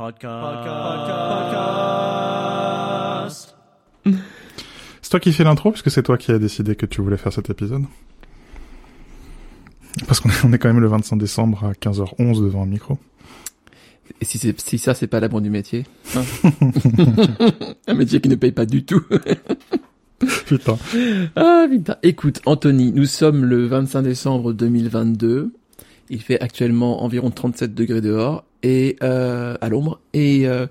Podcast. C'est toi qui fais l'intro, parce que c'est toi qui as décidé que tu voulais faire cet épisode. Parce qu'on est, quand même le 25 décembre à 15h11 devant un micro. Et si ça, c'est pas l'amour du métier hein Un métier qui ne paye pas du tout. Putain. ah, putain. Écoute, Anthony, nous sommes le 25 décembre 2022. Il fait actuellement environ 37 degrés dehors et euh, à l'ombre. Et euh,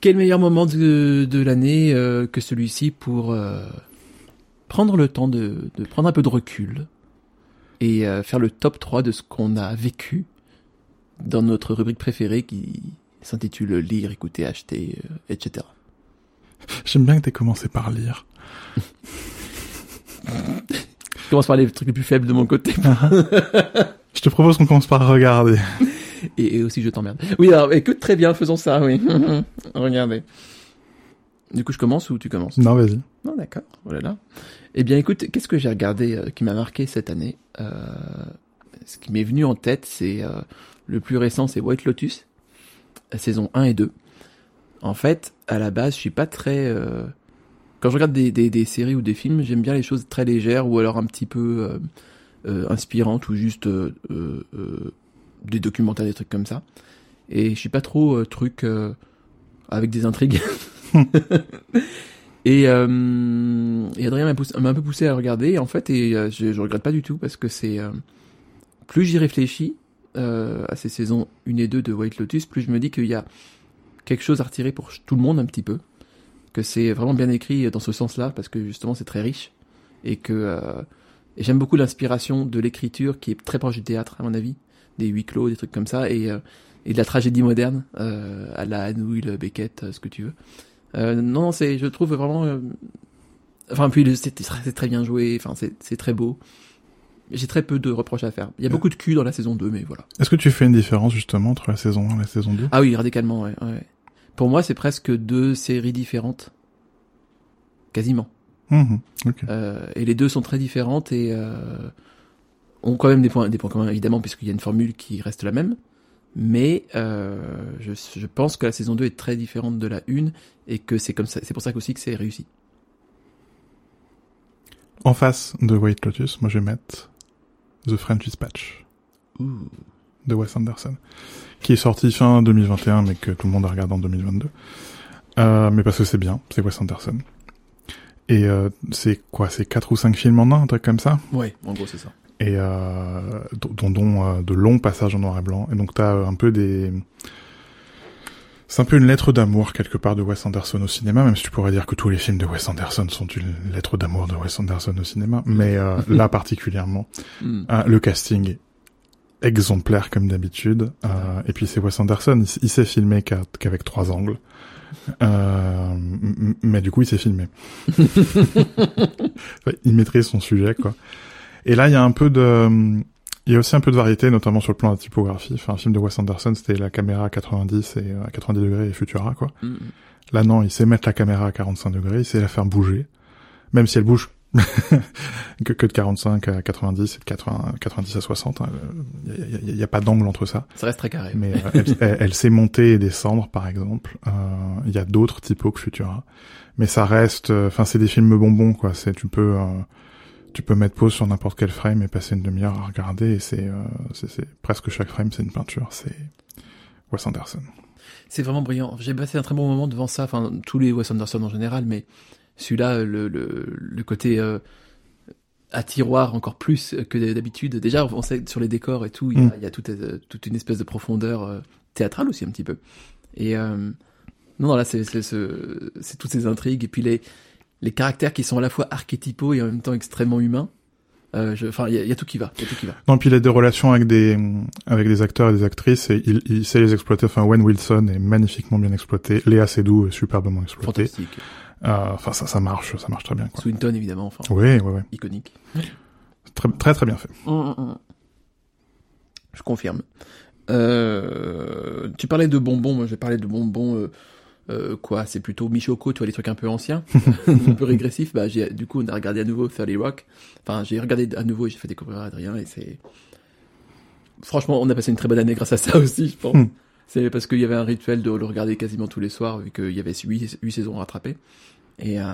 quel meilleur moment de, de l'année euh, que celui-ci pour prendre le temps de, de prendre un peu de recul et faire le top 3 de ce qu'on a vécu dans notre rubrique préférée qui s'intitule Lire, écouter, acheter, etc. J'aime bien que t'aies commencé par lire. Je commence par les trucs les plus faibles de mon côté. Je te propose qu'on commence par regarder. Et, et aussi je t'emmerde. Oui, alors écoute très bien, faisons ça, oui. Regardez. Du coup, je commence ou tu commences? Non, vas-y. Non, d'accord. Voilà. là. Eh bien, écoute, qu'est-ce que j'ai regardé euh, qui m'a marqué cette année Euh, Ce qui m'est venu en tête, c'est euh, le plus récent, c'est White Lotus, saison 1 et 2. En fait, à la base, je suis pas très. Quand je regarde des, des, des séries ou des films, j'aime bien les choses très légères ou alors un petit peu inspirantes ou juste euh, euh, euh, des documentaires, des trucs comme ça. Et je suis pas trop euh, truc euh, avec des intrigues. et, euh, et Adrien m'a un peu poussé à regarder, en fait, et euh, je, je regrette pas du tout parce que c'est euh, plus j'y réfléchis euh, à ces saisons 1 et 2 de White Lotus, plus je me dis qu'il y a quelque chose à retirer pour tout le monde un petit peu, que c'est vraiment bien écrit dans ce sens-là parce que justement c'est très riche et que euh, et j'aime beaucoup l'inspiration de l'écriture qui est très proche du théâtre à mon avis, des huis clos, des trucs comme ça et euh, et de la tragédie moderne euh, à la Anouilh, Beckett, euh, ce que tu veux. Euh, non, c'est, je trouve vraiment. euh, Enfin, puis c'est très, c'est très bien joué. Enfin, c'est c'est très beau. J'ai très peu de reproches à faire. Il y a beaucoup de cul dans la saison 2, mais voilà. Est-ce que tu fais une différence justement entre la saison 1 et la saison 2 Ah oui, radicalement, ouais. ouais. Pour moi, c'est presque deux séries différentes. Quasiment. Mhm. Euh, et les deux sont très différentes et euh, ont quand même des points, des points communs, évidemment, puisqu'il y a une formule qui reste la même. Mais euh, je, je pense que la saison 2 est très différente de la 1 et que c'est comme ça, c'est pour ça aussi que c'est réussi. En face de White Lotus, moi je vais mettre The French Dispatch Ouh. de Wes Anderson, qui est sorti fin 2021, mais que tout le monde a regardé en 2022. Euh, mais parce que c'est bien, c'est Wes Anderson. Et euh, c'est quoi, c'est quatre ou cinq films en un, un truc comme ça? Ouais, en gros, c'est ça. et euh, dont, dont euh, de longs passages en noir et blanc. Et donc t'as euh, un peu des... C'est un peu une lettre d'amour quelque part de Wes Anderson au cinéma, même si tu pourrais dire que tous les films de Wes Anderson sont une lettre d'amour de Wes Anderson au cinéma. Mais euh, là particulièrement, Hmm. euh, le casting est exemplaire comme d'habitude. Euh, et puis c'est Wes Anderson, il, il sait filmer qu'à- qu'avec trois angles. Euh, mais du coup, il s'est filmé. Il maîtrise son sujet, quoi. Et là, il y a un peu de, il y a aussi un peu de variété, notamment sur le plan de la typographie. Enfin, un film de Wes Anderson, c'était la caméra à 90 et euh, à 90 degrés et Futura, quoi. Hmm. Là, non, il sait mettre la caméra à 45 degrés, il sait la faire bouger, même si elle bouge que, que de 45 à 90 et de 80, 90 à 60. hein. Il n'y a, pas d'angle entre ça. Ça reste très carré. Mais euh, elle, elle- elle sait monter et descendre, par exemple. Euh, Il y a d'autres typos que Futura. Mais ça reste... Enfin, c'est des films bonbons, quoi. C'est Tu peux... euh, tu peux mettre pause sur n'importe quel frame et passer une demi-heure à regarder et c'est, euh, c'est, c'est presque chaque frame c'est une peinture, c'est Wes Anderson. C'est vraiment brillant. J'ai passé un très bon moment devant ça. Enfin, tous les Wes Anderson en général, mais celui-là, le, le, le côté euh, à tiroir encore plus que d'habitude. Déjà, on sait que sur les décors et tout, il y a, Mm. il y a toute, euh, toute une espèce de profondeur euh, théâtrale aussi un petit peu. Et euh, non, non, là, c'est c'est ce- c'est toutes ces intrigues et puis les les caractères qui sont à la fois archétypaux et en même temps extrêmement humains. Euh, Enfin, il y a, il y a tout qui va. Il y a tout qui va. Non, puis il a des relations avec des avec des acteurs et des actrices et il, il sait les exploiter. Enfin, Wayne Wilson est magnifiquement bien exploité. Léa Seydoux est superbement exploitée. Fantastique. Euh, Enfin, ça, ça marche, ça marche très bien. Quoi. Swinton, évidemment. Enfin, Oui, oui, oui. iconique. Très, très, très bien fait. Je confirme. Euh, tu parlais de bonbons, moi j'ai parlé de bonbons. Euh, euh, quoi, c'est plutôt Michoco, tu vois les trucs un peu anciens, un peu régressifs. Bah, j'ai, du coup, on a regardé à nouveau 30 Rock. Enfin, j'ai regardé à nouveau et j'ai fait découvrir à Adrien et c'est. Franchement, on a passé une très bonne année grâce à ça aussi, je pense. Hmm. C'est parce qu'il y avait un rituel de le regarder quasiment tous les soirs, vu qu'il y avait huit, huit saisons rattrapées. Et euh,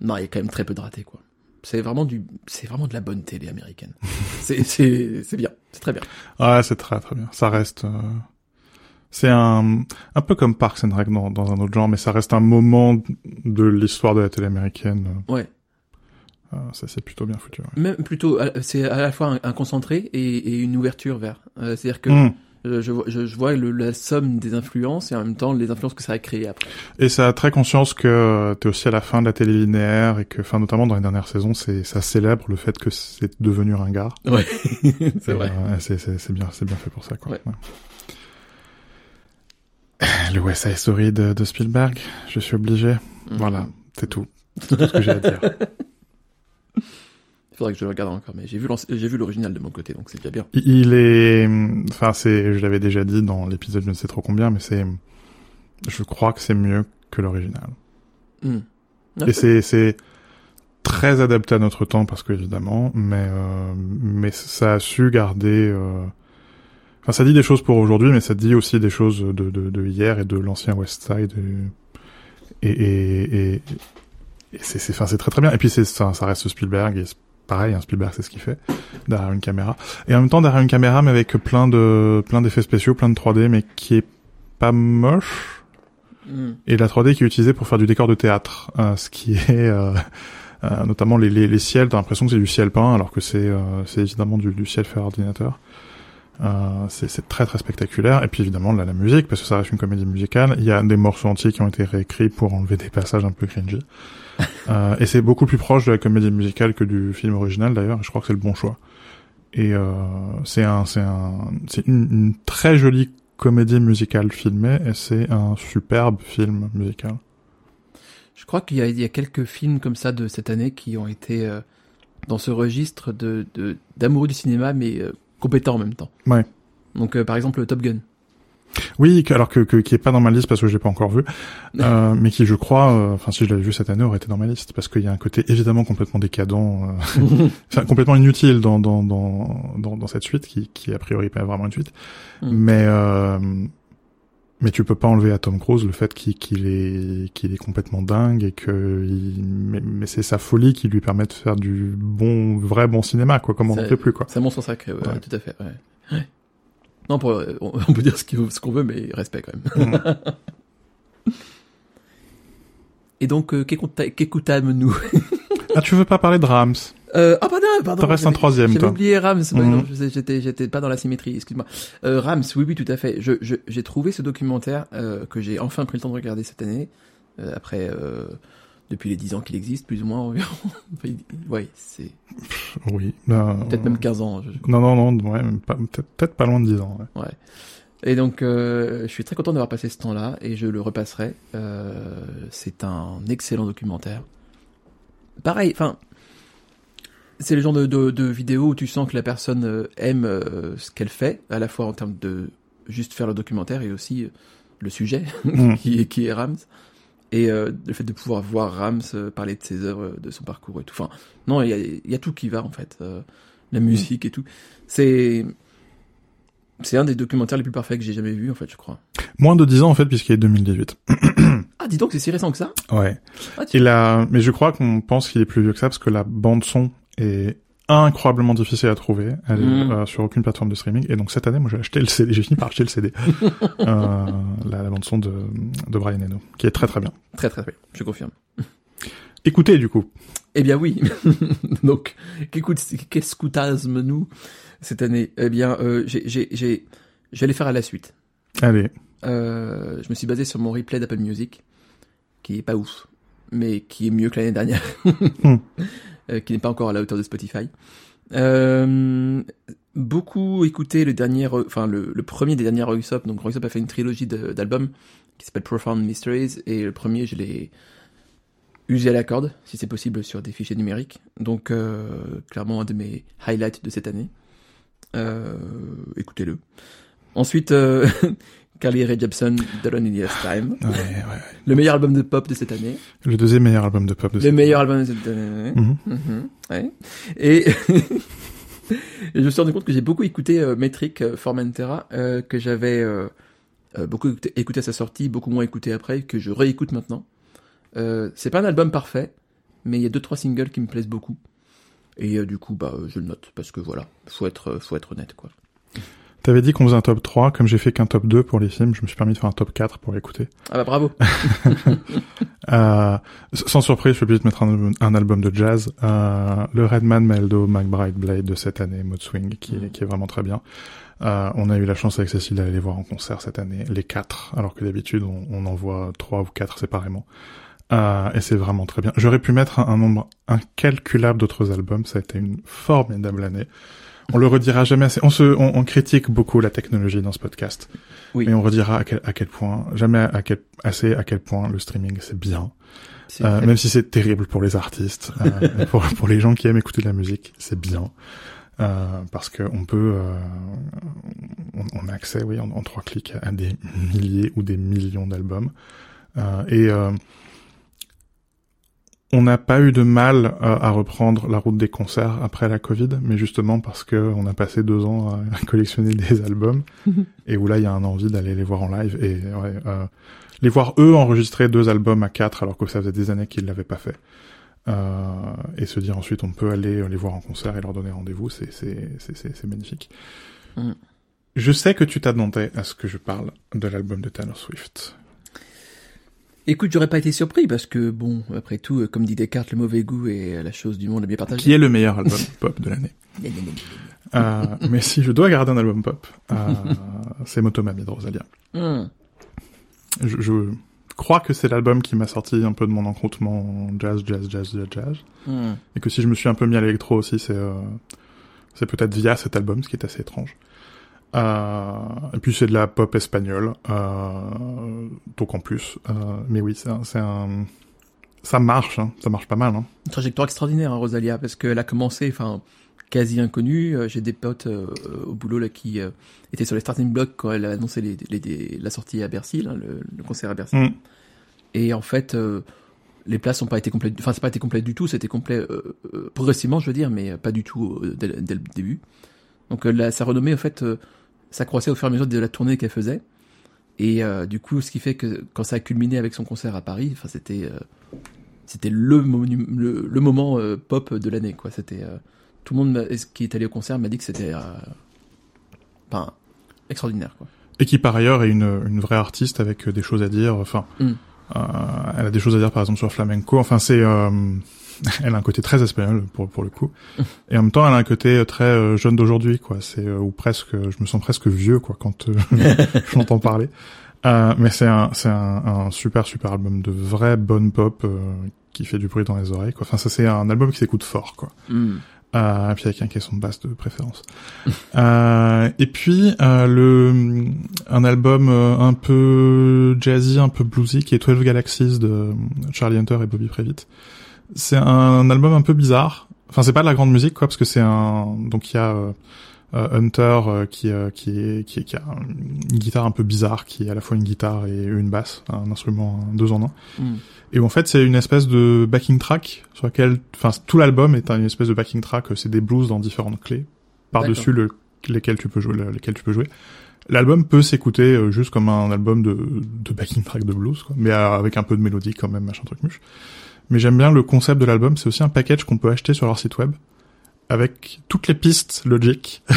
non, il y a quand même très peu de ratés, quoi. C'est vraiment du, c'est vraiment de la bonne télé américaine. c'est, c'est, c'est bien, c'est très bien. Ouais, c'est très très bien. Ça reste, euh, c'est un, un peu comme Parks and Rec dans, dans un autre genre, mais ça reste un moment de l'histoire de la télé américaine. Ouais. Euh, ça c'est plutôt bien foutu. Ouais. Même plutôt, euh, c'est à la fois un, un concentré et, et, une ouverture vers. Euh, c'est-à-dire que Mm. Je, je, je, je vois le, la somme des influences et en même temps les influences que ça a créées après. Et ça a très conscience que euh, t'es aussi à la fin de la télé linéaire et que, enfin, notamment dans les dernières saisons, c'est, ça célèbre le fait que c'est devenu ringard. Ouais, c'est vrai. euh, c'est, c'est, c'est bien, c'est bien fait pour ça, quoi. Ouais. Le West Side Story de, de Spielberg, je suis obligé. Mhm. Voilà, c'est tout. C'est tout ce que j'ai à dire. Il faudrait que je le regarde encore, mais j'ai vu l'anci- j'ai vu l'original de mon côté, donc c'est déjà bien. Il est, enfin, c'est, je l'avais déjà dit dans l'épisode je ne sais trop combien, mais c'est, je crois que c'est mieux que l'original. Hmm. Et c'est, c'est très adapté à notre temps parce que évidemment, mais, euh, mais ça a su garder, euh, enfin, ça dit des choses pour aujourd'hui, mais ça dit aussi des choses de, de, de hier et de l'ancien West Side et, et, et, et, c'est, c'est, enfin, c'est très très bien. Et puis c'est, ça, ça reste Spielberg et pareil, hein, Spielberg c'est ce qu'il fait derrière une caméra. Et en même temps derrière une caméra, mais avec plein de, plein d'effets spéciaux, plein de 3D, mais qui est pas moche Hmm. et la 3D qui est utilisée pour faire du décor de théâtre, euh, ce qui est euh, euh, notamment les, les, les ciels, t'as l'impression que c'est du ciel peint alors que c'est euh, c'est évidemment du, du ciel fait ordinateur. Euh, c'est c'est très très spectaculaire et puis évidemment là, la musique parce que ça reste une comédie musicale. Il y a des morceaux entiers qui ont été réécrits pour enlever des passages un peu cringy. euh, et c'est beaucoup plus proche de la comédie musicale que du film original d'ailleurs. et Je crois que c'est le bon choix. Et euh, c'est un c'est un c'est une, une très jolie comédie musicale filmée et c'est un superbe film musical. Je crois qu'il y, a- il y a quelques films comme ça de cette année qui ont été euh, dans ce registre de de- d'amoureux du cinéma, mais euh, compétents en même temps. Ouais. Donc, euh, par exemple, Top Gun. Oui, alors que, que qui est pas dans ma liste parce que je l'ai pas encore vu, euh, mais qui je crois, euh, enfin si je l'avais vu cette année, aurait été dans ma liste parce qu'il y a un côté évidemment complètement décadent, euh, enfin complètement inutile dans dans dans dans, dans cette suite qui qui a priori pas vraiment une suite, Mm. mais euh, mais tu peux pas enlever à Tom Cruise le fait qu'il est qu'il est complètement dingue et que il, mais, mais c'est sa folie qui lui permet de faire du bon vrai bon cinéma quoi, comme on n'en fait plus quoi. C'est un monstre sacré, ouais, Ouais. ouais, tout à fait. Ouais. Ouais. Non, pour, on, on peut dire ce qu'on veut, mais respect quand même. Mm. Et donc, euh, qu'écoutâmes-nous ah tu veux pas parler de Rams? Euh, Ah pardon, pardon. T'en restes un j'avais- troisième, J'avais toi. oublié Rams. non, sais, j'étais, j'étais pas dans la symétrie. Excuse-moi. Euh, Rams, oui, oui, tout à fait. Je, je, j'ai trouvé ce documentaire euh, que j'ai enfin pris le temps de regarder cette année, euh, après euh, depuis les 10 ans qu'il existe, plus ou moins environ. Enfin, ouais, c'est Oui. euh, peut-être même 15 ans. je- je Non, non, non, ouais, peut-être pas loin de 10 ans. Ouais. Ouais. Et donc, euh, je suis très content d'avoir passé ce temps-là et je le repasserai. Euh, c'est un excellent documentaire. Pareil, enfin, c'est le genre de, de, de vidéo où tu sens que la personne euh, aime euh, ce qu'elle fait, à la fois en termes de juste faire le documentaire et aussi euh, le sujet Mm. qui, qui est Rams. Et euh, le fait de pouvoir voir Rams euh, parler de ses œuvres, de son parcours et tout. Enfin, non, il y a, il y a tout qui va en fait. Euh, la musique et tout. C'est c'est un des documentaires les plus parfaits que j'ai jamais vu en fait, je crois. Moins de 10 ans en fait, puisqu'il est 2018. Ah, dis donc, c'est si récent que ça? Ouais. ah, Et là, mais je crois qu'on pense qu'il est plus vieux que ça parce que la bande son est incroyablement difficile à trouver. Elle est Mm. euh, sur aucune plateforme de streaming. Et donc cette année, moi j'ai acheté le CD, j'ai fini par acheter le CD. euh, la, la bande son de, de Brian Eno, qui est très très bien. Très très bien, je confirme. Écoutez du coup. Eh bien oui. donc, qu'écoute, qu'est-ce nous cette année? Eh bien, euh, j'ai, j'ai, j'ai, j'allais faire à la suite. Allez. Euh, je me suis basé sur mon replay d'Apple Music, qui est pas ouf, mais qui est mieux que l'année dernière, Euh, qui n'est pas encore à la hauteur de Spotify. Euh, beaucoup écouté le dernier, enfin le, premier des derniers Royusop. Donc Royusop a fait une trilogie d'albums qui s'appelle Profound Mysteries, et le premier je l'ai usé à la corde, si c'est possible, sur des fichiers numériques. Donc euh, clairement un de mes highlights de cette année. Euh, écoutez-le. Ensuite, euh, Carly Rae Jepsen, The Alone in the Earth Time. Ouais, ouais. Le meilleur album de pop de cette année. Le deuxième meilleur album de pop de Le cette meilleur album de cette année. Ouais. Et je me suis rendu compte que j'ai beaucoup écouté euh, Metric euh, Formentera, euh, que j'avais euh, beaucoup écouté, à sa sortie, beaucoup moins écouté après, que je réécoute maintenant. C'est pas un album parfait, mais il y a deux trois singles qui me plaisent beaucoup. Et du coup, bah, je le note parce que voilà, faut être, faut être honnête quoi. T'avais dit qu'on faisait un top 3, comme j'ai fait qu'un top 2 pour les films, je me suis permis de faire un top 4 pour l'écouter. Ah bah bravo. Euh, sans surprise, je suis obligé de mettre un, un album de jazz, euh, le Redman Meldo McBride Blade de cette année, Mode Swing, qui, est- qui est vraiment très bien. Euh, on a eu la chance avec Cécile d'aller les voir en concert cette année, les quatre, alors que d'habitude on, on en voit trois ou quatre séparément. Euh, et c'est vraiment très bien. J'aurais pu mettre un, un nombre incalculable d'autres albums, ça a été une formidable année. On le redira jamais assez. On se, on, on critique beaucoup la technologie dans ce podcast. Oui. Mais on redira à quel, à quel point, jamais à quel, assez à quel point le streaming c'est bien. Euh, même si c'est terrible pour les artistes, euh, pour, pour les gens qui aiment écouter de la musique, c'est bien. Euh, parce que on peut, euh, on, on a accès, oui, en, en trois clics à des milliers ou des millions d'albums. Euh, et euh, on n'a pas eu de mal euh, à reprendre la route des concerts après la Covid, mais justement parce que on a passé deux ans à, à collectionner des albums et où là il y a un envie d'aller les voir en live et ouais, euh, les voir eux enregistrer deux albums à quatre alors que ça faisait des années qu'ils l'avaient pas fait. Euh, et se dire ensuite on peut aller les voir en concert et leur donner rendez-vous, c'est c'est c'est c'est c'est magnifique. Mm. Je sais que tu t'attendais à ce que je parle de l'album de Taylor Swift. Écoute, j'aurais pas été surpris parce que bon, après tout, comme dit Descartes, le mauvais goût est la chose du monde à bien partager. Qui est le meilleur album pop de l'année euh, Mais si je dois garder un album pop, euh, c'est Motomami de Rosalia. Hum. Je, je crois que c'est l'album qui m'a sorti un peu de mon encroûtement jazz, jazz, jazz, jazz, jazz. Hum. Et que si je me suis un peu mis à l'électro aussi, c'est euh, c'est peut-être via cet album, ce qui est assez étrange. Euh, et puis c'est de la pop espagnole, euh, donc en plus. Euh, mais oui, c'est un, ça marche, hein, ça marche pas mal. Hein. Une trajectoire extraordinaire, hein, Rosalia, parce qu'elle a commencé, enfin, quasi inconnue. J'ai des potes euh, au boulot là qui euh, étaient sur les starting blocks quand elle a annoncé les, les- les- la sortie à Bercy, là, le, le concert à Bercy. Mm. Et en fait, euh, les places n'ont pas été complètes. Enfin, c'est pas été complet du tout. C'était complet progressivement, je veux dire, mais pas du tout dès, dès le début. Donc là, sa renommée, en fait, ça croissait au fur et à mesure de la tournée qu'elle faisait. Et euh, du coup, ce qui fait que quand ça a culminé avec son concert à Paris, enfin, c'était euh, c'était le, monu- le, le moment euh, pop de l'année, quoi. C'était tout le monde qui est allé au concert m'a dit que c'était enfin, extraordinaire, quoi. Et qui par ailleurs est une, une vraie artiste avec des choses à dire. Enfin, Mm. elle a des choses à dire par exemple sur flamenco. Enfin, c'est, elle a un côté très espagnol pour pour le coup. Et en même temps, elle a un côté très euh, jeune d'aujourd'hui, quoi. C'est euh, ou presque, je me sens presque vieux, quoi, quand euh, je l'entends parler. Euh, mais c'est un c'est un, un super super album de vraie bonne pop euh, qui fait du bruit dans les oreilles, quoi. Enfin, ça c'est un album qui s'écoute fort, quoi. Mm. Euh, et puis avec un caisson de basse de préférence. euh, et puis euh, le un album euh, un peu jazzy, un peu bluesy qui est 12 Galaxies de Charlie Hunter et Bobby Previtt. C'est un album un peu bizarre. Enfin, c'est pas de la grande musique quoi parce que c'est un donc il y a euh, euh, Hunter euh, qui euh, qui est qui, est- qui a une guitare un peu bizarre qui est à la fois une guitare et une basse, un instrument un deux en un. Mm. Et en fait, c'est une espèce de backing track sur laquelle, enfin, tout l'album est une espèce de backing track. C'est des blues dans différentes clés par-dessus le, lesquelles tu peux jouer, le- lesquelles tu peux jouer. L'album peut s'écouter juste comme un album de, de backing track de blues, quoi, mais avec un peu de mélodie quand même, machin truc muche. Mais j'aime bien le concept de l'album. C'est aussi un package qu'on peut acheter sur leur site web avec toutes les pistes Logic.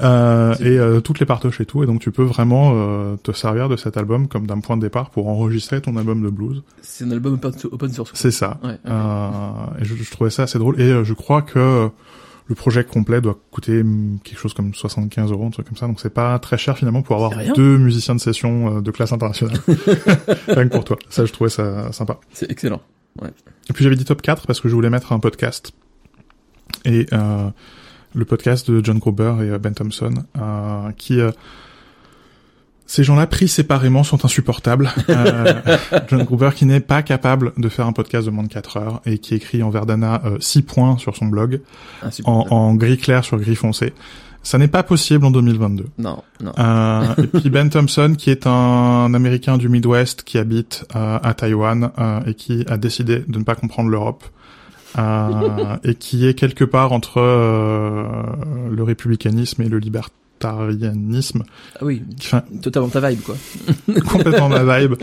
Euh, et euh, toutes les partoches et tout, et donc tu peux vraiment euh, te servir de cet album comme d'un point de départ pour enregistrer ton album de blues. C'est un album open, source. C'est ça. Ouais, ok. Euh, et je, je trouvais ça assez drôle. Et euh, je crois que euh, le projet complet doit coûter hum, quelque chose comme 75 euros, un truc comme ça. Donc c'est pas très cher finalement pour avoir deux musiciens de session euh, de classe internationale. Rien que pour toi. Ça, je trouvais ça sympa. C'est excellent. Et puis j'avais dit top 4 parce que je voulais mettre un podcast. Et euh, le podcast de John Gruber et euh, Ben Thompson, euh, qui... euh, ces gens-là pris séparément sont insupportables. Euh, John Gruber qui n'est pas capable de faire un podcast de moins de 4 heures et qui écrit en Verdana 6 points sur son blog, en, en gris clair sur gris foncé. Ça n'est pas possible en 2022. Non, non. Euh, et puis Ben Thompson, qui est un Américain du Midwest qui habite euh, à Taïwan euh, et qui a décidé de ne pas comprendre l'Europe euh, et qui est quelque part entre euh, le républicanisme et le libertarianisme. Ah oui, Enfin, totalement ta vibe, quoi. complètement ma vibe.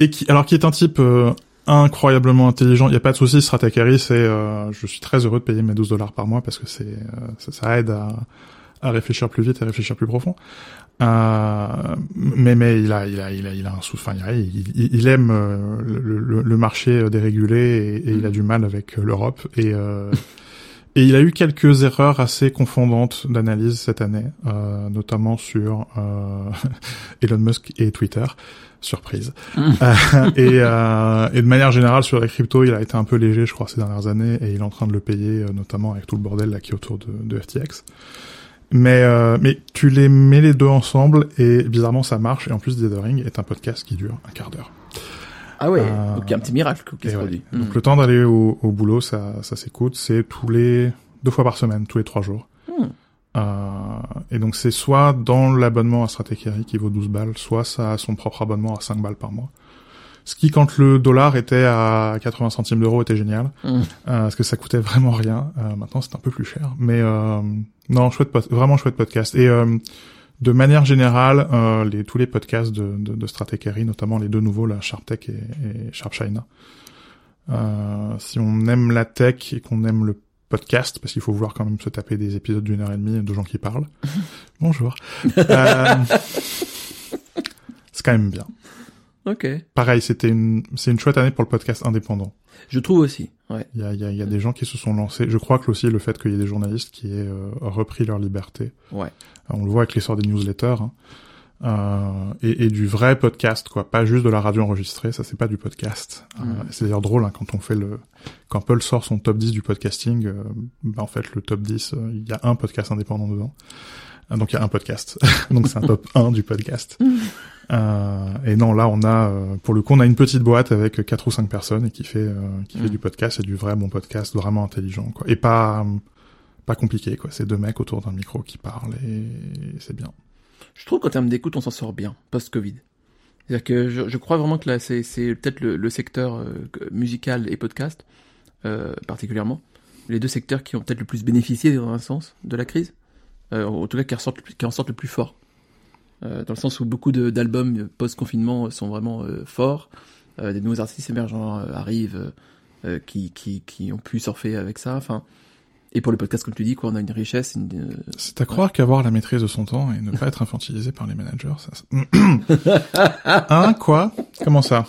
Et qui, alors qui est un type euh, incroyablement intelligent. Il y a pas de souci, Stratechery, c'est, euh, je suis très heureux de payer mes 12 dollars par mois parce que c'est, euh, ça, ça aide à, à réfléchir plus vite et à réfléchir plus profond. Euh, mais mais il a il a il a il a un sou, enfin il, il, il- aime euh, le, le, le marché dérégulé et, et il a du mal avec euh, l'Europe et euh, et il a eu quelques erreurs assez confondantes d'analyse cette année, euh, notamment sur euh, Elon Musk et Twitter. Surprise. Mm. Euh, et, euh, et de manière générale sur la crypto, il a été un peu léger, je crois, ces dernières années, et il est en train de le payer, euh, notamment avec tout le bordel là qui est autour de, de FTX. Mais euh, mais tu les mets les deux ensemble et bizarrement ça marche. Et en plus, Dithering est un podcast qui dure un quart d'heure. Ah ouais, Euh, donc il y a un petit miracle qui se ouais. produit. Donc Mm. le temps d'aller au, au boulot, ça, ça s'écoute. C'est tous les deux fois par semaine, tous les trois jours. Hmm. Euh, et donc c'est soit dans l'abonnement à Stratechery qui vaut 12 balles, soit ça a son propre abonnement à 5 balles par mois. Ce qui, quand le dollar était à 80 centimes d'euros, était génial, Mm. euh, parce que ça coûtait vraiment rien. Euh, maintenant, c'est un peu plus cher, mais non, chouette, vraiment chouette podcast. Et de manière générale, euh, les, tous les podcasts de, de, de Stratechery, notamment les deux nouveaux, là, Sharp Tech et, et Sharp China. Euh, si on aime la tech et qu'on aime le podcast, parce qu'il faut vouloir quand même se taper des épisodes d'une heure et demie de gens qui parlent. Bonjour. Euh, c'est quand même bien. Ok. Pareil, c'était une, c'est une chouette année pour le podcast indépendant. Je trouve aussi. Ouais. Il y a, il y a, il y a des gens qui se sont lancés. Je crois que aussi le fait qu'il y ait des journalistes qui aient euh, repris leur liberté. Ouais. Euh, On le voit avec l'essor des newsletters. hein. Euh, et, et du vrai podcast, quoi. Pas juste de la radio enregistrée, ça c'est pas du podcast. Euh, Mm. c'est d'ailleurs drôle hein, quand on fait le... Quand Paul sort son top 10 du podcasting, euh, bah, en fait le top 10, euh, il y a un podcast indépendant dedans. Euh, donc il y a un podcast. donc c'est un top 1 du podcast. Euh, et non, là on a, euh, pour le coup, on a une petite boîte avec quatre ou cinq personnes et qui fait, euh, qui fait Mm. du podcast, et du vrai bon podcast, vraiment intelligent, quoi. Et pas, euh, pas compliqué, quoi. C'est deux mecs autour d'un micro qui parlent et c'est bien. Je trouve qu'en termes d'écoute, on s'en sort bien, post-Covid. C'est-à-dire que je, je crois vraiment que là, c'est, c'est peut-être le, le secteur euh, musical et podcast, euh, particulièrement, les deux secteurs qui ont peut-être le plus bénéficié, dans un sens, de la crise. Euh, en tout cas, qui, ressortent, en sortent le plus fort. Euh, dans le sens où beaucoup d'albums post-confinement sont vraiment euh, forts. Des nouveaux artistes émergents arrivent qui, qui, qui ont pu surfer avec ça. Enfin, et pour le podcast, comme tu dis, quoi, on a une richesse. Une, C'est à croire qu'avoir la maîtrise de son temps et ne pas être infantilisé par les managers, ça... hein, quoi? Comment ça?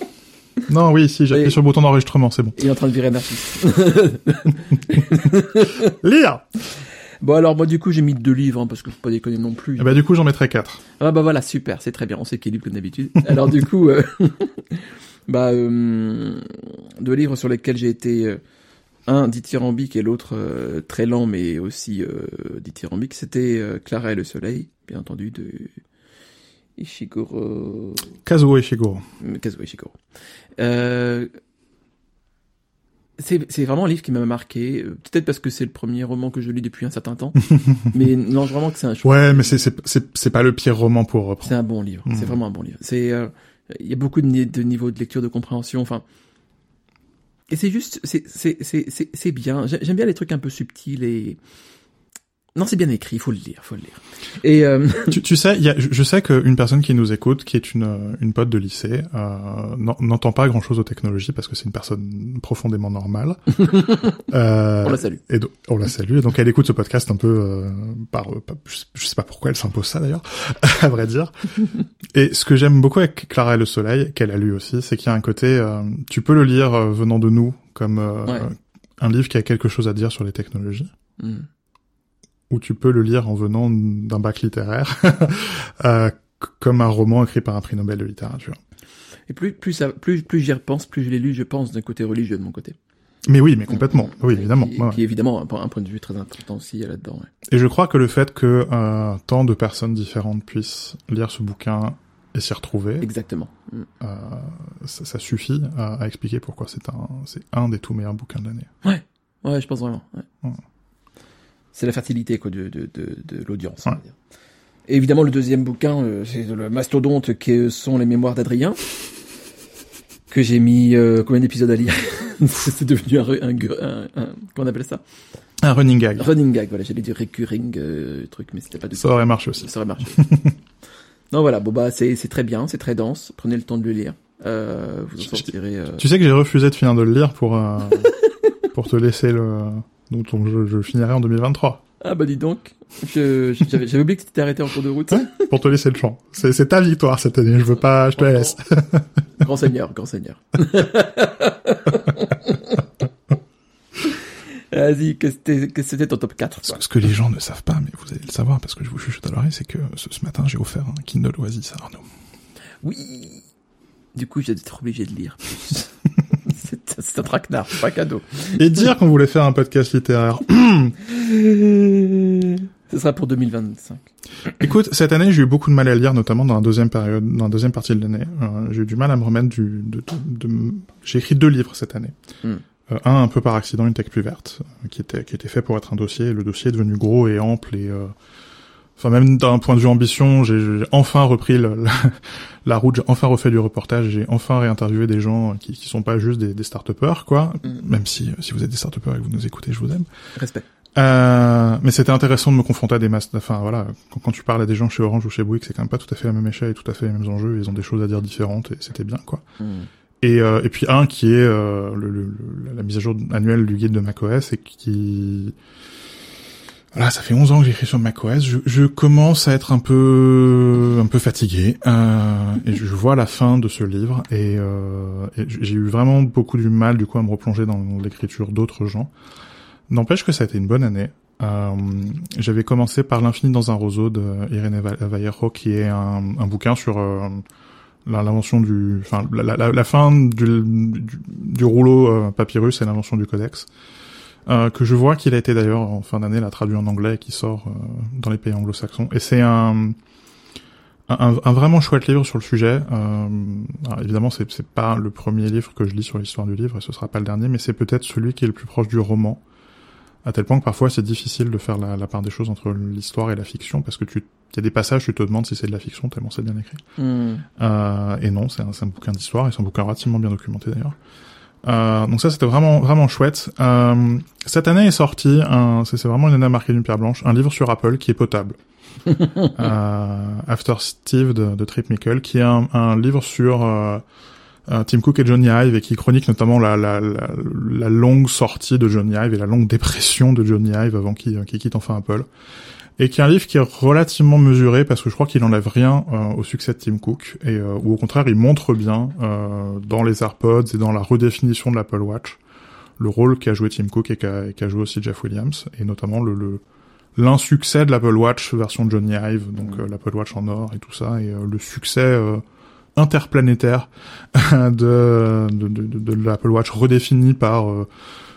Non, oui, si, j'ai appuyé Oui. sur le bouton d'enregistrement, c'est bon. Il est en train de virer un artiste. Lire Bon alors moi du coup j'ai mis deux livres hein, parce que faut pas déconner non plus. Eh ben, du coup, j'en mettrai quatre. Ah bah voilà super c'est très bien on s'équilibre comme d'habitude. Alors du coup euh, bah euh, deux livres sur lesquels j'ai été euh, un dithyrambique et l'autre euh, très lent mais aussi dithyrambique c'était Clara et le soleil bien entendu de Ishiguro Kazuo Ishiguro. Kazuo Ishiguro. Euh, c'est vraiment un livre qui m'a marqué, euh, peut-être parce que c'est le premier roman que je lis depuis un certain temps, mais non, vraiment que c'est un, Ouais, mais c'est, c'est, c'est, c'est pas le pire roman pour reprendre. c'est un bon livre, c'est vraiment un bon livre. C'est, euh, il y a beaucoup de, ni- de niveaux de lecture, de compréhension, enfin, et c'est juste, c'est, c'est, c'est, c'est, c'est bien. J'ai- J'aime bien les trucs un peu subtils et non, c'est bien écrit, il faut le lire, faut le lire. Et euh, tu, tu sais, y a, je sais qu'une personne qui nous écoute, qui est une, euh, une pote de lycée, euh, n'en- n'entend pas grand-chose aux technologies parce que c'est une personne profondément normale. Euh, on la salue. Et on la salue. Et donc elle écoute ce podcast un peu euh, par, par- je sais- pas pourquoi elle s'impose ça d'ailleurs, à vrai dire. Et ce que j'aime beaucoup avec Clara et le Soleil, qu'elle a lu aussi, c'est qu'il y a un côté, euh, tu peux le lire venant de nous comme euh, Ouais. un livre qui a quelque chose à dire sur les technologies Mm. Ou tu peux le lire en venant d'un bac littéraire, euh, comme un roman écrit par un prix Nobel de littérature. Et plus, plus, ça, plus, plus j'y repense, plus je l'ai lu, je pense, d'un côté religieux de mon côté. Mais oui, mais complètement. Oui, évidemment. Qui, ouais. qui est évidemment un, point- un point de vue très important aussi là-dedans. ouais. Et je crois que le fait que euh, tant de personnes différentes puissent lire ce bouquin et s'y retrouver, Exactement. Mm. euh, ça, ça suffit à, à expliquer pourquoi c'est un, c'est un des tout meilleurs bouquins de l'année. Ouais, je pense vraiment. ouais. Ouais. C'est la fertilité quoi de, de, de, de l'audience. Ouais. Et évidemment, le deuxième bouquin, euh, c'est le mastodonte qui sont les mémoires d'Adrien, que j'ai mis euh, combien d'épisodes à lire c'est devenu un, un, un, un, comment on appelle ça? Un running gag. Running gag, voilà, j'allais dire recurring euh, truc, mais c'était pas du Ça aurait marché aussi. Ça aurait marché. non, voilà, bon bah c'est très bien, c'est très dense. Prenez le temps de le lire. Vous en sortirez. Tu sais que j'ai refusé de finir de le lire pour pour te laisser le. Donc je, je finirai en 2023. Ah bah dis donc, j'avais oublié que tu t'étais arrêté en cours de route. Ouais, pour te laisser le champ. C'est c'est ta victoire cette année. Je veux pas, je te la laisse. grand seigneur, grand seigneur. Vas-y, que c'était ton top 4 quoi. Ce que les gens ne savent pas, mais vous allez le savoir parce que je vous chuchote à l'oreille, c'est que ce, ce, matin j'ai offert un Kindle Oasis à Arnaud. Oui. Du coup, j'ai été obligé de lire. c'est un traquenard, pas cadeau. Et dire qu'on voulait faire un podcast littéraire. Ce sera pour 2025. Écoute, cette année, j'ai eu beaucoup de mal à lire, notamment dans la deuxième période, dans la deuxième partie de l'année. Euh, j'ai eu du mal à me remettre du. De, de, de... J'ai écrit deux livres cette année. Mm. Euh, un un peu par accident, une tech plus verte, euh, qui était qui était fait pour être un dossier. Le dossier est devenu gros et ample et euh, enfin même d'un point de vue ambition, j'ai enfin repris la, la, route, j'ai enfin refait du reportage, j'ai enfin réinterviewé des gens qui qui sont pas juste des, des start-upers quoi. Mm. Même si si vous êtes des start-upers et que vous nous écoutez, je vous aime. Respect. Euh, mais c'était intéressant de me confronter à des masses. Enfin voilà, quand, quand, tu parles à des gens chez Orange ou chez Bouygues, c'est quand même pas tout à fait la même échelle et tout à fait les mêmes enjeux. Ils ont des choses à dire différentes et c'était bien quoi. Mm. Et, euh, et puis un qui est euh, le, le, la mise à jour annuelle du guide de macOS et qui voilà, ça fait 11 ans que j'écris sur macOS. Je, je commence à être un peu un peu fatigué euh, et je vois la fin de ce livre et, euh, j'ai eu vraiment beaucoup du mal du coup à me replonger dans l'écriture d'autres gens. N'empêche que ça a été une bonne année. Euh, J'avais commencé par l'infini dans un roseau de Irene Vallejo qui est un, un bouquin sur euh, l'invention du, enfin la, la, la fin du, du, du rouleau euh, papyrus et l'invention du codex, euh, que je vois qu'il a été d'ailleurs en fin d'année là traduit en anglais et qui sort euh, dans les pays anglo-saxons. Et c'est un, un, un vraiment chouette livre sur le sujet. Euh, alors évidemment, c'est c'est pas le premier livre que je lis sur l'histoire du livre et ce sera pas le dernier, mais c'est peut-être celui qui est le plus proche du roman. À tel point que parfois c'est difficile de faire la, la part des choses entre l'histoire et la fiction parce que tu y a des passages, tu te demandes si c'est de la fiction, tellement c'est bien écrit. Mm. Euh, et non, c'est un, un, bouquin d'histoire, et c'est un bouquin relativement bien documenté d'ailleurs. Euh, donc ça, c'était vraiment vraiment chouette. Euh, cette année est sorti, c'est vraiment une année marquée d'une pierre blanche, un livre sur Apple qui est potable. euh, After Steve de, de Trip Mickle, qui est un, un livre sur euh, Tim Cook et Johnny Ive et qui chronique notamment la, la, la, la, longue sortie de Johnny Ive et la longue dépression de Johnny Ive avant qu'il qu quitte enfin Apple et qui est un livre qui est relativement mesuré parce que je crois qu'il n'enlève rien euh, au succès de Tim Cook et euh, ou au contraire il montre bien euh, dans les AirPods et dans la redéfinition de l'Apple Watch le rôle qu'a joué Tim Cook et qu'a qu joué aussi Jeff Williams et notamment le, le l'insuccès de l'Apple Watch version Johnny Ive donc mmh. l'Apple Watch en or et tout ça et le succès interplanétaire de, de, de, de l'Apple Watch redéfini par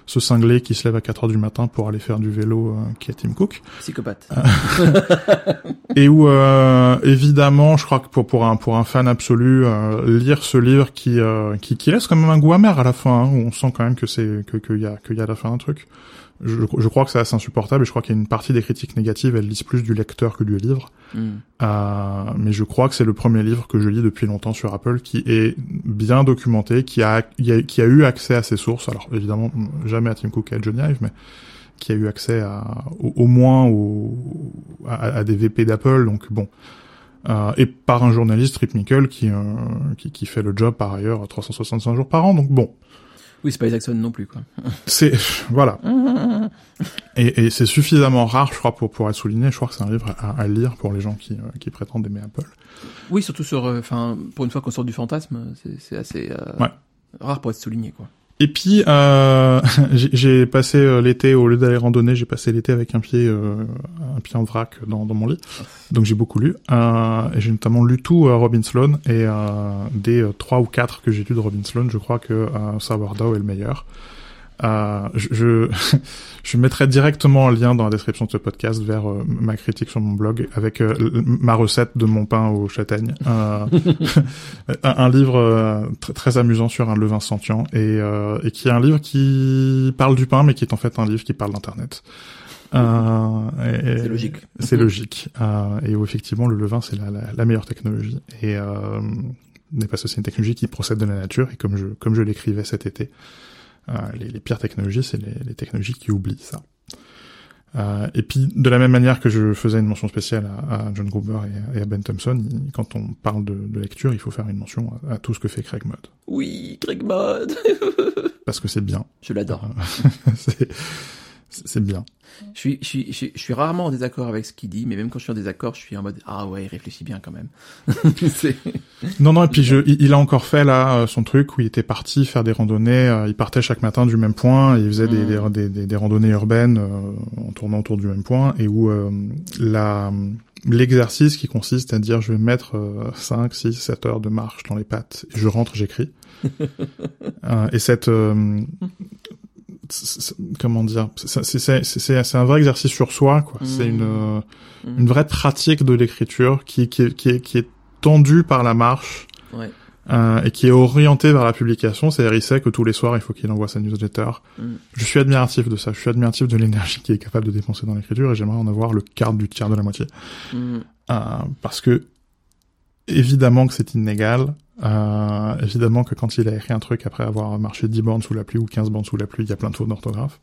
ce cinglé qui se lève à 4 heures du matin pour aller faire du vélo euh, qui est Tim Cook. Psychopathe. et où euh, évidemment, je crois que pour pour un pour un fan absolu, euh, lire ce livre qui, euh, qui qui laisse quand même un goût amer à la fin, hein, où on sent quand même que c'est que qu'il y a qu'il y a à la fin un truc. Je, je crois que c'est assez insupportable et je crois qu'il y a une partie des critiques négatives, elles lisent plus du lecteur que du livre. Mm. Euh, mais je crois que c'est le premier livre que je lis depuis longtemps sur Apple qui est bien documenté, qui a, qui a, qui a eu accès à ses sources. Alors évidemment, jamais à Tim Cook et à Johnny Ive, mais qui a eu accès à, au, au moins au, à, à, des VP d'Apple. Donc bon. Euh, et par un journaliste, Rip Mickle, qui, euh, qui, qui fait le job par ailleurs 365 jours par an. Donc bon, oui, c'est pas Isaacson non plus, quoi. C'est voilà. et, et c'est suffisamment rare, je crois, pour pour être souligné. Je crois que c'est un livre à, à, lire pour les gens qui euh, qui prétendent aimer Apple. Oui, surtout sur, enfin, euh, pour une fois qu'on sort du fantasme, c'est assez euh, ouais. rare pour être souligné, quoi. Et puis euh, j'ai passé euh, l'été au lieu d'aller randonner, j'ai passé l'été avec un pied euh, un pied en vrac dans, dans mon lit. Donc j'ai beaucoup lu. Euh, j'ai notamment lu tout euh, Robin Sloan et des trois ou quatre que j'ai lu de Robin Sloan, je crois que Sourdough est le meilleur. Euh, je, je, mettrai directement un lien dans la description de ce podcast vers euh, ma critique sur mon blog avec euh, ma recette de mon pain aux châtaignes. un, un, livre très, très amusant sur un levain sentient et, et qui est un livre qui parle du pain mais qui est en fait un livre qui parle d'internet. c'est logique. C'est logique. et où effectivement le levain c'est la, la, la, meilleure technologie et n'est pas c'est une technologie qui procède de la nature et comme je comme je l'écrivais cet été Euh, les, les, pires technologies, c'est les, les, technologies qui oublient ça. Euh, et puis, de la même manière que je faisais une mention spéciale à, à John Gruber et, et, à Ben Thompson, quand on parle de, de, lecture, il faut faire une mention à, à tout ce que fait Craig Mudd. Oui, Craig Mudd Parce que c'est bien. Je l'adore. c'est bien. Je suis, je, suis, je, suis, je suis rarement en désaccord avec ce qu'il dit, mais même quand je suis en désaccord, je suis en mode ah ouais, il réfléchit bien quand même. non non, et puis je, il a encore fait là son truc où il était parti faire des randonnées. il partait chaque matin du même point, et il faisait mmh. des, des, des, randonnées urbaines euh, en tournant autour du même point, et où euh, la l'exercice qui consiste à dire je vais mettre euh, 5, 6, 7 heures de marche dans les pattes, et je rentre, j'écris. euh, et cette comment dire c'est un vrai exercice sur soi quoi mmh. c'est une mmh. une vraie pratique de l'écriture qui qui est, qui est qui est tendue par la marche ouais. euh, et qui est orientée vers la publication c'est-à-dire il sait que tous les soirs il faut qu'il envoie sa newsletter mmh. je suis admiratif de ça je suis admiratif de l'énergie qu'il est capable de dépenser dans l'écriture et j'aimerais en avoir le quart du tiers de la moitié euh, parce que évidemment que c'est inégal euh, évidemment que quand il a écrit un truc après avoir marché 10 bornes sous la pluie ou 15 bornes sous la pluie, il y a plein de fautes d'orthographe.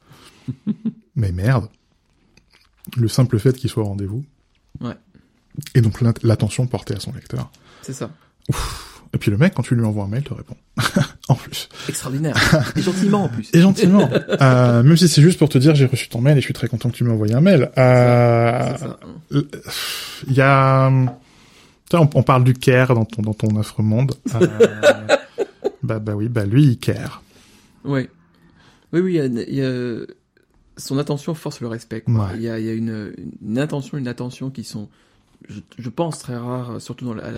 Mais merde. Le simple fait qu'il soit au rendez-vous. Ouais. Et donc l'attention portée à son lecteur. C'est ça. Ouf. Et puis le mec, quand tu lui envoies un mail, te répond. en plus. Extraordinaire. Et gentiment en plus. Et gentiment. euh, même si c'est juste pour te dire j'ai reçu ton mail et je suis très content que tu m'aies envoyé un mail. Euh, il y a on, on, parle du care dans ton, dans ton affreux monde. Euh, bah, bah oui, bah lui, il care. Oui. Oui, oui, il y, y a, son attention force le respect. Il, y a, il y a une, une intention, une attention qui sont, je, je pense, très rares, surtout dans, la,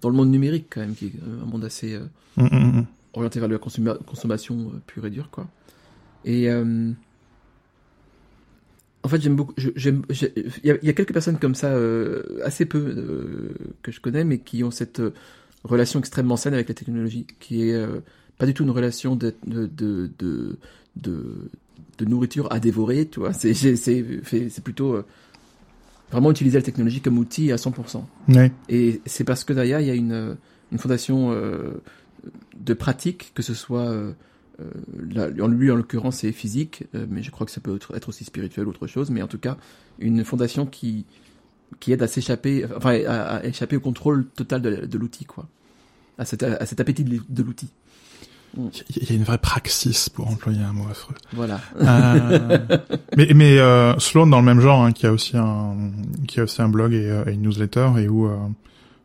dans le monde numérique quand même, qui est un monde assez euh, mm, mm, mm. orienté vers la consomma consommation euh, pure et dure, quoi. Et euh, en fait, j'aime beaucoup. Il y, a, y, a quelques personnes comme ça, euh, assez peu euh, que je connais, mais qui ont cette euh, relation extrêmement saine avec la technologie, qui est euh, pas du tout une relation de de de de, de, de nourriture à dévorer, tu vois. C'est plutôt vraiment utiliser la technologie comme outil à 100%. Ouais. Et c'est parce que derrière il y a une une fondation de pratique, que ce soit là, lui, en l'occurrence, c'est physique, euh, mais je crois que ça peut être aussi spirituel, autre chose. Mais en tout cas, une fondation qui qui aide à s'échapper, enfin, à, à, échapper au contrôle total de, de l'outil, quoi, à cet, à cet appétit de, de l'outil. Il y a une vraie praxis pour employer un mot affreux. Voilà. Euh, mais mais euh, Sloan dans le même genre, hein, qui a aussi un qui a aussi un blog et, et une newsletter et où euh,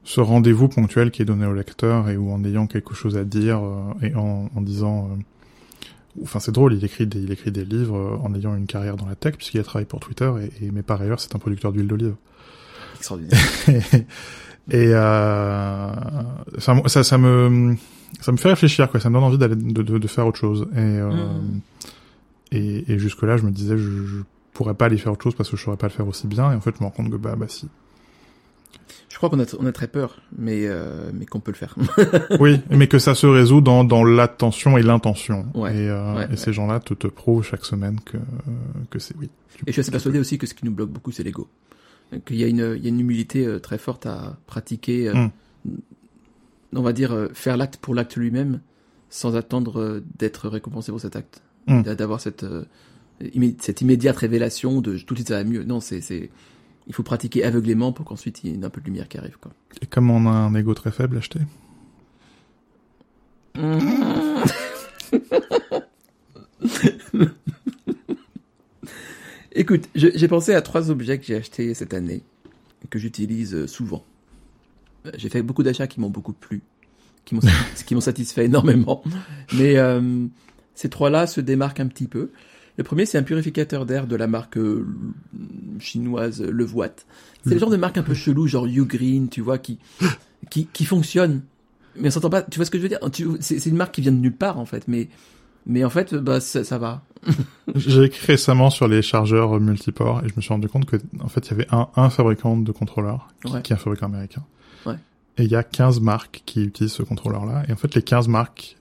ce rendez-vous ponctuel qui est donné au lecteur et où en ayant quelque chose à dire euh, et en, en disant Enfin, c'est drôle, il écrit des, il écrit des livres euh, en ayant une carrière dans la tech, puisqu'il a travaillé pour Twitter, et, et mais par ailleurs, c'est un producteur d'huile d'olive. Extraordinaire. et euh, ça, ça, ça, me, ça me fait réfléchir, quoi. Ça me donne envie d'aller, de, de, de, faire autre chose. Et, euh, mmh. et, et jusque là, je me disais, je, je pourrais pas aller faire autre chose parce que je saurais pas le faire aussi bien. Et en fait, je me rends compte que bah, bah si. Je crois qu'on a, on a très peur, mais, euh, mais qu'on peut le faire. oui, mais que ça se résout dans, dans l'attention et l'intention. Ouais, et, euh, ouais, et ces gens-là te, te prouvent chaque semaine que, que c'est oui. Et je suis assez persuadé aussi que ce qui nous bloque beaucoup, c'est l'ego. Qu'il y a une, il y a une humilité euh, très forte à pratiquer, mm. on va dire, faire l'acte pour l'acte lui-même, sans attendre d'être récompensé pour cet acte. Mm. D'avoir cette, cette immédiate révélation de tout de suite ça va mieux. Non, c'est, il faut pratiquer aveuglément pour qu'ensuite il y ait un peu de lumière qui arrive. Quoi. Et comme on a un ego très faible, acheter Écoute, j'ai pensé à trois objets que j'ai achetés cette année, que j'utilise souvent. J'ai fait beaucoup d'achats qui m'ont beaucoup plu, qui m'ont satisfait énormément. Mais euh, ces trois-là se démarquent un petit peu. Le premier, c'est un purificateur d'air de la marque euh, chinoise Levoit. C'est le genre de marque un peu chelou, genre Ugreen, tu vois, qui, qui, qui fonctionne. Mais on s'entend pas, tu vois ce que je veux dire? C'est une marque qui vient de nulle part, en fait, mais, mais en fait, bah, ça, ça va. J'ai écrit récemment sur les chargeurs multiports et je me suis rendu compte que, en fait, il y avait un, un fabricant de contrôleurs, qui, ouais. qui est un fabricant américain. Ouais. Et il y a 15 marques qui utilisent ce contrôleur-là. Et en fait, les 15 marques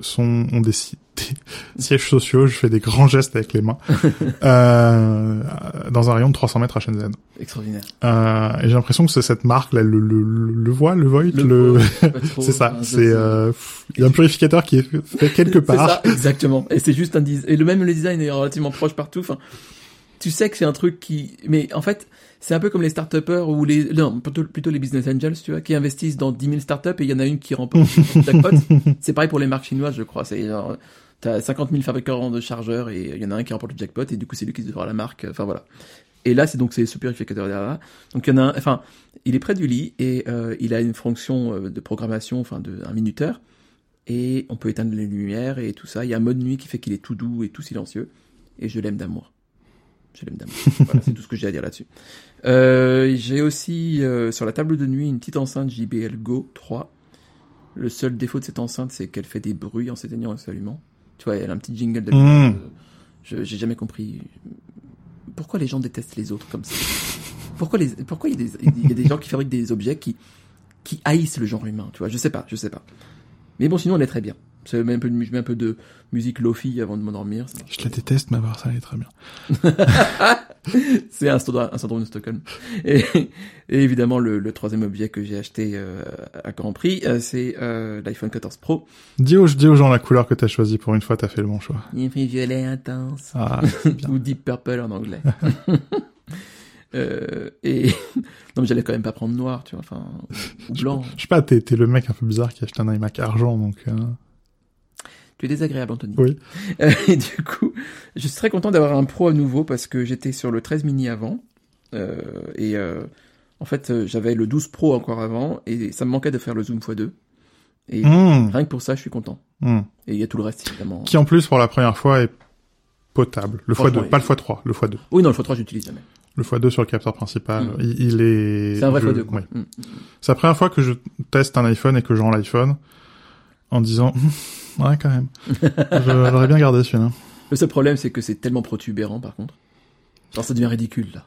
sont ont des, si- des sièges sociaux. Je fais des grands gestes avec les mains euh, dans un rayon de 300 mètres à Shenzhen. Extraordinaire. Euh, et j'ai l'impression que c'est cette marque là, le le le, le voile, le void, le, c'est ça. enfin, C'est euh, il y a un purificateur qui est fait quelque part. ça, exactement. Et c'est juste un design. Et le même le design est relativement proche partout. Enfin, tu sais que c'est un truc qui, mais en fait, c'est un peu comme les start ou les, non, plutôt, plutôt les business angels, tu vois, qui investissent dans 10 000 startups et il y en a une qui remporte le jackpot. c'est pareil pour les marques chinoises, je crois. C'est genre, t'as 50 000 fabricants de chargeurs et il y en a un qui remporte le jackpot et du coup c'est lui qui devra la marque. Enfin voilà. Et là, c'est donc c'est ce purificateur derrière. Donc il y en a un, enfin, il est près du lit et euh, il a une fonction euh, de programmation, enfin de un minuteur et on peut éteindre les lumières et tout ça. Il y a un mode nuit qui fait qu'il est tout doux et tout silencieux. Et je l'aime d'amour. Je l'aime d'amour. voilà, c'est tout ce que j'ai à dire là-dessus. Euh, j'ai aussi euh, sur la table de nuit une petite enceinte JBL Go 3. Le seul défaut de cette enceinte, c'est qu'elle fait des bruits en s'éteignant et s'allumant. Tu vois, elle a un petit jingle de... Mmh. Je j'ai jamais compris pourquoi les gens détestent les autres comme ça? Pourquoi les pourquoi il y a des il y a des gens qui fabriquent des objets qui qui haïssent le genre humain, tu vois, je sais pas, je sais pas. Mais bon, sinon elle est très bien. Je mets un peu de, un peu de musique lofi avant de m'endormir. Je la déteste, mais part ça, elle est très bien. C'est un, syndrome- un syndrome de Stockholm. Et, et évidemment, le, le troisième objet que j'ai acheté euh, à grand prix, euh, c'est euh, l'iPhone 14 Pro. Dis aux, dis aux gens la couleur que t'as choisie pour une fois, t'as fait le bon choix. Il fait violet intense. Ah, Ou Deep Purple en anglais. euh, et non, mais j'allais quand même pas prendre noir, tu vois, enfin, ou blanc. je sais pas, t'es, le mec un peu bizarre qui a acheté un iMac argent, donc. euh, Tu es désagréable, Anthony. Oui. Euh, et du coup, je suis très content d'avoir un Pro à nouveau parce que j'étais sur le 13 mini avant. Euh, et euh, en fait, j'avais le 12 Pro encore avant et ça me manquait de faire le zoom x2. Et Mmh, rien que pour ça, je suis content. mmh. Et il y a tout le reste, évidemment. Qui en plus, pour la première fois, est potable. Le Franchement, x2, pas le x3, le x2. Oui, non, le x3, j'utilise jamais. Le x2 sur le capteur principal, Mm. il, il est... C'est un vrai je- x2, quoi. oui. Mm. C'est la première fois que je teste un iPhone et que je rends l'iPhone en disant, ouais, quand même. J'aurais bien gardé celui-là. Le seul problème, c'est que c'est tellement protubérant, par contre. Genre, ça devient ridicule, là.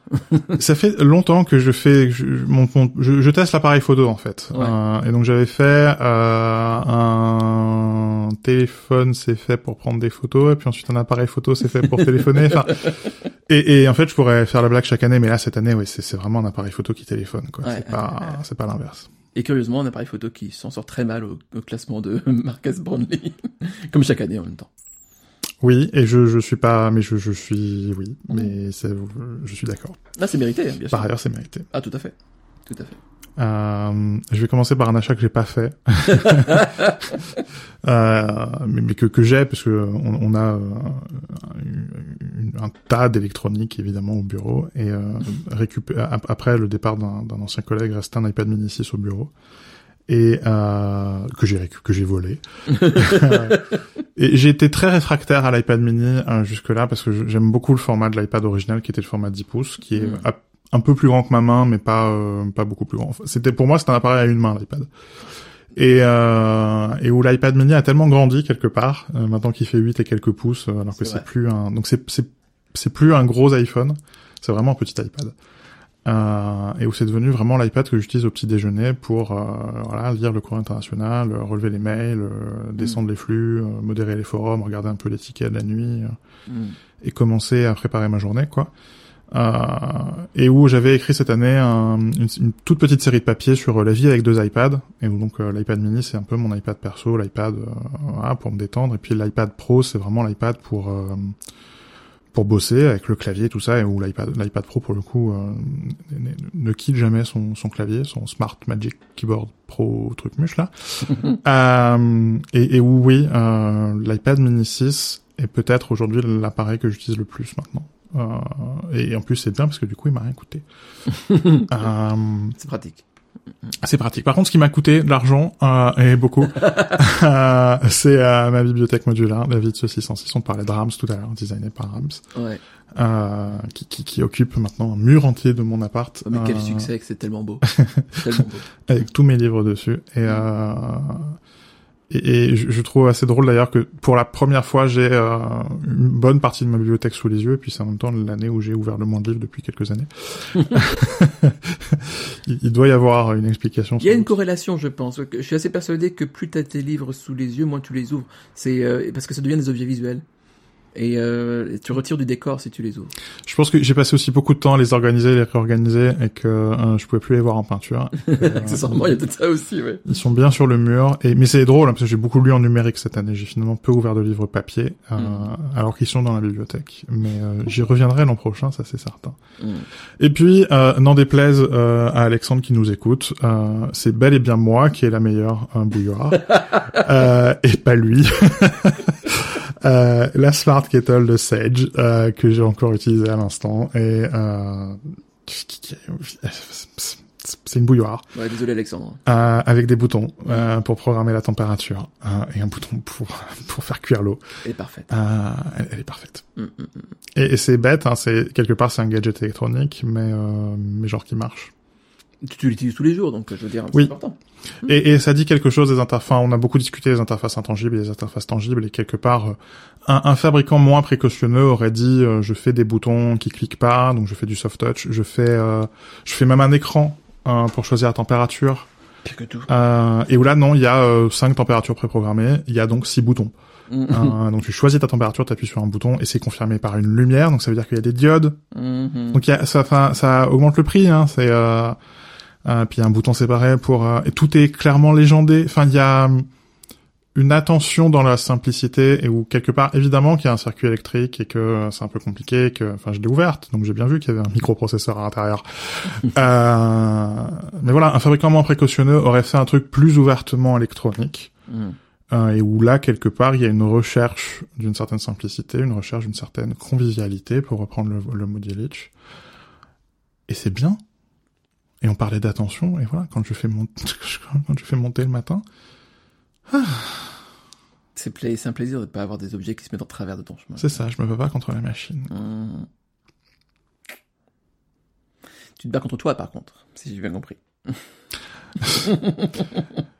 Ça fait longtemps que je fais, je, mon, mon- je, je teste l'appareil photo en fait. Ouais. Euh, et donc j'avais fait euh, un téléphone, c'est fait pour prendre des photos, et puis ensuite un appareil photo, c'est fait pour téléphoner. Enfin, et, et en fait, je pourrais faire la blague chaque année, mais là cette année, oui, c'est vraiment un appareil photo qui téléphone, quoi. Ouais, c'est pas, ouais, c'est pas l'inverse. Et curieusement, un appareil photo qui s'en sort très mal au, au classement de Marcus Brownlee. Comme chaque année, en même temps. Oui, et je, je suis pas, mais je, je suis, oui, Mm. mais c'est, je suis d'accord. Là, c'est mérité, hein, bien sûr. Par ailleurs, c'est mérité. Ah, tout à fait. Tout à fait. Euh, je vais commencer par un achat que j'ai pas fait, euh, mais, mais que, que j'ai parce que on, on a euh, un tas d'électronique évidemment au bureau et euh, récupé- ap- après le départ d'un ancien collègue restait un iPad mini 6 au bureau et euh, que j'ai que j'ai volé. et j'ai été très réfractaire à l'iPad mini jusque là parce que j'aime beaucoup le format de l'iPad original qui était le format 10 pouces qui est Mm. Un peu plus grand que ma main, mais pas euh, pas beaucoup plus grand. Enfin, C'était pour moi, c'était un appareil à une main l'iPad. Et euh, et où l'iPad mini a tellement grandi quelque part, euh, maintenant qu'il fait 8 et quelques pouces, euh, alors que C'est plus un donc c'est c'est c'est plus un gros iPhone, c'est vraiment un petit iPad. Euh, et où c'est devenu vraiment l'iPad que j'utilise au petit déjeuner pour euh, voilà lire le courrier international, relever les mails, euh, descendre les flux, modérer les forums, regarder un peu les tickets de la nuit euh, Mm. et commencer à préparer ma journée, quoi. Euh, et où j'avais écrit cette année un- une, une toute petite série de papiers sur euh, la vie avec deux iPads. Et où donc euh, l'iPad mini c'est un peu mon iPad perso, l'iPad voilà, pour me détendre. Et puis l'iPad Pro c'est vraiment l'iPad pour pour bosser avec le clavier tout ça. Et où l'iPad l'iPad Pro pour le coup euh, ne, ne quitte jamais son, son clavier, son Smart Magic Keyboard Pro truc muche là. Euh, et, et où oui, euh, l'iPad mini 6 est peut-être aujourd'hui l'appareil que j'utilise le plus maintenant. Euh, et en plus c'est bien parce que du coup il m'a rien coûté. Euh, C'est pratique. c'est pratique. Par contre, ce qui m'a coûté de l'argent, euh, et beaucoup, euh, c'est euh, ma bibliothèque modulaire, la vie de ce 606. On parlait de Rams tout à l'heure, designé par Rams, Ouais. euh, qui, qui, qui occupe maintenant un mur entier de mon appart. Oh, mais quel euh, succès, que c'est tellement beau. tellement beau. avec tous mes livres dessus. Et, euh, et, et je, trouve assez drôle d'ailleurs que pour la première fois j'ai euh, une bonne partie de ma bibliothèque sous les yeux et puis c'est en même temps l'année où j'ai ouvert le moins de livres depuis quelques années. il, il doit y avoir une explication. Il y a une doute. corrélation, je pense. Je suis assez persuadé que plus tu as tes livres sous les yeux, moins tu les ouvres. C'est euh, parce que ça devient des objets visuels. Et euh, tu retires du décor si tu les ouvres. Je pense que j'ai passé aussi beaucoup de temps à les organiser, les réorganiser et que euh, je pouvais plus les voir en peinture. Euh, Accessoirement, il y a peut-être ça aussi, ouais. Ils sont bien sur le mur, et mais c'est drôle hein, parce que j'ai beaucoup lu en numérique cette année. J'ai finalement peu ouvert de livres papier, euh, Mm. alors qu'ils sont dans la bibliothèque. Mais euh, j'y reviendrai l'an prochain, ça c'est certain. Mm. Et puis, euh, n'en déplaise euh, à Alexandre qui nous écoute, euh, c'est bel et bien moi qui est la meilleure bouilloire, euh, et pas lui. Euh, la Smart Kettle de Sage euh, que j'ai encore utilisée à l'instant et euh, c'est une bouilloire Ouais, désolé Alexandre. euh, avec des boutons euh, pour programmer la température euh, et un bouton pour pour faire cuire l'eau. Elle est parfaite. Euh, elle, elle est parfaite. Mm, mm, mm. Et, et c'est bête, hein, c'est quelque part c'est un gadget électronique, mais euh, mais genre qui marche. Tu, l'utilises tous les jours, donc je veux dire, c'est Oui. important. Et, et ça dit quelque chose des interfaces. On a beaucoup discuté des interfaces intangibles et des interfaces tangibles, et quelque part, euh, un, un fabricant moins précautionneux aurait dit euh, je fais des boutons qui cliquent pas, donc je fais du soft touch, je fais euh, je fais même un écran euh, pour choisir la température. Tout. Euh, et où là non, il y a euh, cinq températures préprogrammées, il y a donc six boutons. Mm. Euh, donc tu choisis ta température, tu appuies sur un bouton et c'est confirmé par une lumière, donc ça veut dire qu'il y a des diodes. Mhm. Donc il y a, ça, ça augmente le prix. Hein, c'est euh, euh, puis il y a un bouton séparé pour euh, et tout est clairement légendé. Enfin il y a hum, une attention dans la simplicité et où quelque part évidemment qu'il y a un circuit électrique et que euh, c'est un peu compliqué. Que enfin je l'ai ouverte donc j'ai bien vu qu'il y avait un microprocesseur à l'intérieur. euh, mais voilà un fabricant moins précautionneux aurait fait un truc plus ouvertement électronique. Mm. Euh, et où là, quelque part, il y a une recherche d'une certaine simplicité, une recherche d'une certaine convivialité, pour reprendre le, le mot d'Illich. Et c'est bien. Et on parlait d'attention, et voilà, quand je fais mon... quand je fais monter le matin, C'est pla- un plaisir de ne pas avoir des objets qui se mettent en travers de ton chemin. c'est ça, je me bats pas contre la machine. Mm. Tu te bats contre toi, par contre, si j'ai bien compris.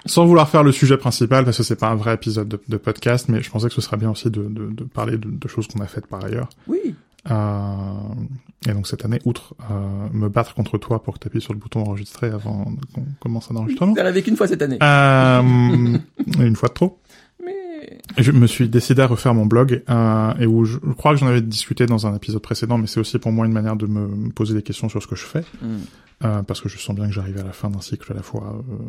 Sans vouloir faire le sujet principal, parce que c'est pas un vrai épisode de, de podcast, mais je pensais que ce serait bien aussi de, de, de parler de choses qu'on a faites par ailleurs. Oui. Euh, et donc cette année, outre euh, me battre contre toi pour que tu appuies sur le bouton enregistrer avant qu'on commence un enregistrement, C'est arrivé qu'une fois cette année. Euh, une fois de trop. Mais... Je me suis décidé à refaire mon blog euh, et où je, je crois que j'en avais discuté dans un épisode précédent, mais c'est aussi pour moi une manière de me, me poser des questions sur ce que je fais Mm. euh, parce que je sens bien que j'arrive à la fin d'un cycle à la fois, euh,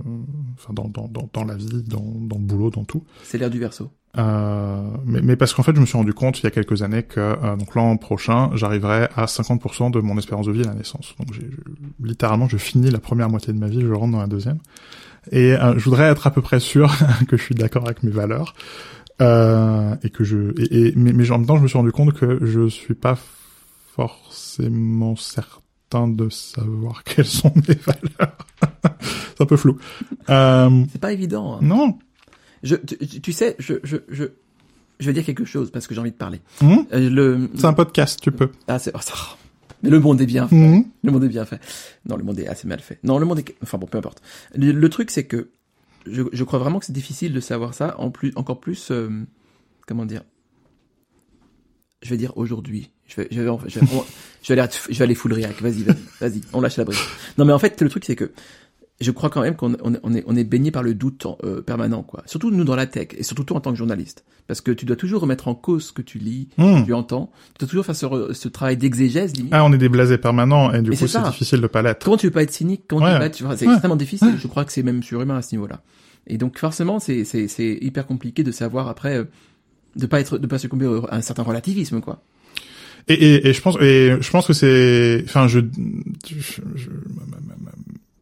enfin dans, dans, dans, dans la vie, dans, dans le boulot, dans tout. C'est l'ère du verso. Euh, mais, mais parce qu'en fait, je me suis rendu compte il y a quelques années que euh, donc l'an prochain, j'arriverai à 50% de mon espérance de vie à la naissance. Donc j'ai, littéralement, je finis la première moitié de ma vie, je rentre dans la deuxième. Et euh, je voudrais être à peu près sûr que je suis d'accord avec mes valeurs. Euh, et que je et, et- mais, mais en même temps je me suis rendu compte que je suis pas forcément certain de savoir quelles sont mes valeurs c'est un peu flou euh, C'est pas évident. hein. non Je, tu, sais, je, je, je, je vais dire quelque chose parce que j'ai envie de parler. Hum Euh, le... c'est un podcast tu peux Ah, c'est... oh, ça- Mais le monde est bien fait. Hum Le monde est bien fait. Non, le monde est assez mal fait. Non, le monde est... Enfin bon, peu importe. Le, le truc, c'est que je, je crois vraiment que c'est difficile de savoir ça, en plus, encore plus... euh, comment dire Je vais dire aujourd'hui. Je vais, je vais, je vais, on- je vais aller, je vais aller full réac. Vas-y, vas-y, vas-y. On lâche la brique. Non, mais en fait, le truc, c'est que je crois quand même qu'on on, est, on est baigné par le doute en- euh, permanent, quoi. Surtout nous dans la tech, et surtout toi en tant que journaliste. Parce que tu dois toujours remettre en cause ce que tu lis, Hum. tu entends. Tu dois toujours faire ce, travail d'exégèse, limite. Ah, on est des blasés permanents et du coup c'est difficile de pas l'être. Comment tu veux pas être cynique Comment tu Ouais. veux pas être... enfin, C'est Ouais. extrêmement difficile. Je crois que c'est même surhumain à ce niveau-là. Et donc forcément, c'est c'est c'est hyper compliqué de savoir après euh, de pas être de pas succomber à un certain relativisme, quoi. Et, et, et je pense et je pense que c'est enfin je je, je,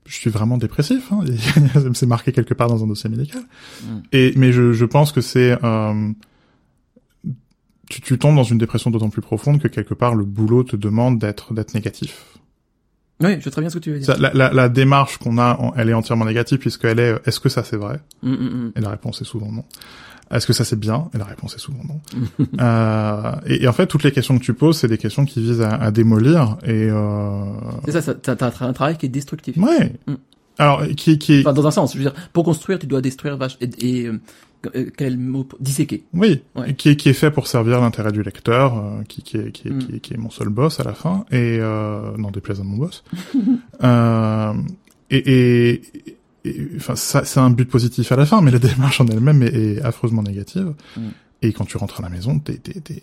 je suis vraiment dépressif hein. c'est marqué quelque part dans un dossier médical. Mm. Et mais je je pense que c'est euh, tu, tu tombes dans une dépression d'autant plus profonde que quelque part le boulot te demande d'être d'être négatif. Oui, je vois très bien ce que tu veux dire. Ça, la, la, la démarche qu'on a, elle est entièrement négative puisqu'elle est est-ce que ça c'est vrai? Hum, hum. Et la réponse est souvent non. Est-ce que ça c'est bien? Et la réponse est souvent non. euh, et, et en fait, toutes les questions que tu poses, c'est des questions qui visent à, à démolir. Et euh... C'est ça, ça t'as t'as un travail qui est destructif. ouais. Mm. Alors, qui, qui est... Enfin, dans un sens, je veux dire, pour construire, tu dois détruire vache et, et euh, euh, quel mot disséquer. Oui, Ouais. qui est, qui est fait pour servir l'intérêt du lecteur, euh, qui, qui, est, qui, est, Mm. qui, est, qui est mon seul boss à la fin, et euh, non déplaise à mon boss. euh, et, et- enfin, ça, c'est un but positif à la fin, mais la démarche en elle-même est, est affreusement négative. Mm. Et quand tu rentres à la maison, t'es, t'es, t'es,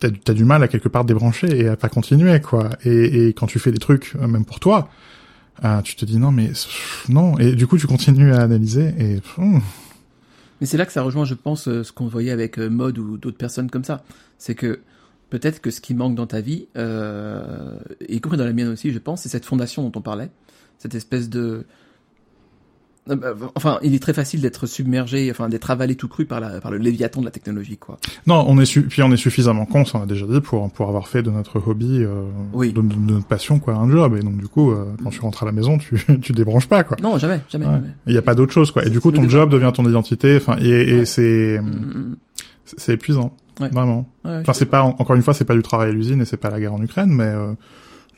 t'as, du- t'as du mal à quelque part débrancher et à pas continuer, quoi. Et, et quand tu fais des trucs, euh, même pour toi, euh, tu te dis non, mais pff, non. Et du coup, tu continues à analyser et pff, hum, Mais c'est là que ça rejoint, je pense, euh, ce qu'on voyait avec Mode ou d'autres personnes comme ça. C'est que peut-être que ce qui manque dans ta vie, euh, y compris dans la mienne aussi, je pense, c'est cette fondation dont on parlait, cette espèce de Enfin, il est très facile d'être submergé, enfin d'être avalé tout cru par, la, par le léviathan de la technologie, quoi. Non, on est su puis on est suffisamment con, ça on a déjà dit, pour pour avoir fait de notre hobby, euh, Oui. de, notre passion quoi, un job. Et donc du coup, euh, quand tu rentres à la maison, tu tu débranches pas quoi. Non, jamais, jamais. Ouais. Il y a pas d'autre chose quoi. Et du coup, ton job devient ton identité. Enfin, et, et Ouais. c'est Mm, c'est c'est épuisant, Ouais. vraiment. mm, ouais, Enfin, c'est pas encore une fois, c'est pas du travail à l'usine et c'est pas la guerre en Ukraine, mais euh,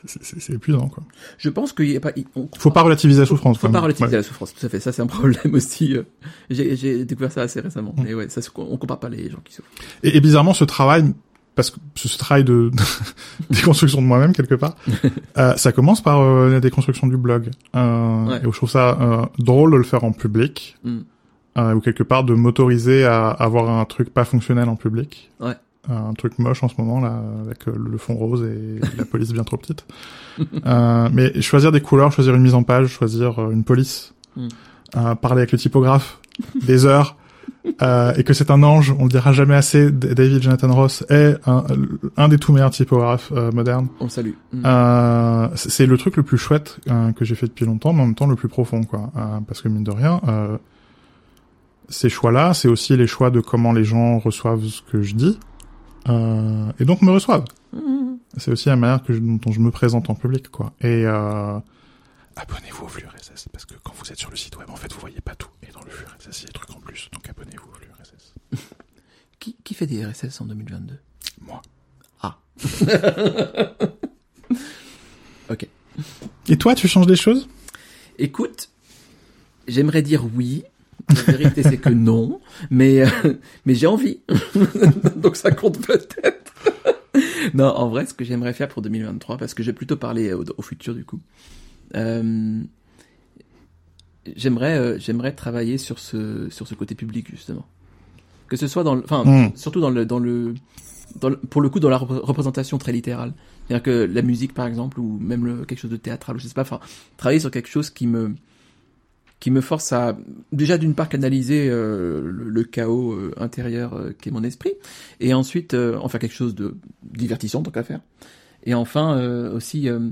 c'est- épuisant quoi. Je pense qu'il y a pas. il- on- Faut pas relativiser la souffrance. Faut quand pas relativiser Ouais. la souffrance, tout à fait. Ça, c'est un problème aussi. euh, J'ai découvert ça assez récemment. Mm. Mais ouais, ça, on compare pas les gens qui souffrent. Et, et bizarrement, ce travail, parce que ce, travail de déconstruction de moi-même quelque part, euh, ça commence par euh, la déconstruction du blog. Euh, Ouais. Et je trouve ça euh, drôle de le faire en public, Mm. euh, ou quelque part de m'autoriser à avoir un truc pas fonctionnel en public. Ouais. Un truc moche en ce moment là, avec euh, le fond rose et la police bien trop petite. euh, mais choisir des couleurs, choisir une mise en page, choisir euh, une police, Mm. euh, parler avec le typographe, des heures, euh, et que c'est un ange, on le dira jamais assez, David Jonathan Ross est un, un des tout meilleurs typographes euh, modernes. On le salue. Mm. Euh, c'est le truc le plus chouette que j'ai fait depuis longtemps, mais en même temps le plus profond, quoi. Parce que mine de rien, euh, ces choix-là, c'est aussi les choix de comment les gens reçoivent ce que je dis, euh, et donc me reçoivent. C'est aussi la manière que je, dont je me présente en public, quoi. Et euh, abonnez-vous au flux RSS, parce que quand vous êtes sur le site web, en fait, vous voyez pas tout. Et dans le flux RSS, il y a des trucs en plus, donc abonnez-vous au flux RSS. Qui, qui fait des RSS en 2022 Moi. Ah. ok. Et toi, tu changes des choses? Écoute, j'aimerais dire oui. La vérité, c'est que non. Mais, euh, mais j'ai envie. Donc ça compte peut-être. non, en vrai, ce que j'aimerais faire pour 2023, parce que j'ai plutôt parlé au, au futur du coup. Euh, j'aimerais, euh, j'aimerais travailler sur ce, sur ce côté public justement. Que ce soit dans, le, enfin, Mm. surtout dans le, dans le, dans le- pour le coup, dans la repré- représentation très littérale. C'est-à-dire que la musique, par exemple, ou même le, quelque chose de théâtral, ou je sais pas, enfin, travailler sur quelque chose qui me, qui me force à, déjà d'une part canaliser euh, le, le chaos euh, intérieur euh, qui est mon esprit, et ensuite euh, en faire quelque chose de divertissant tant qu'à faire. Et enfin euh, aussi euh,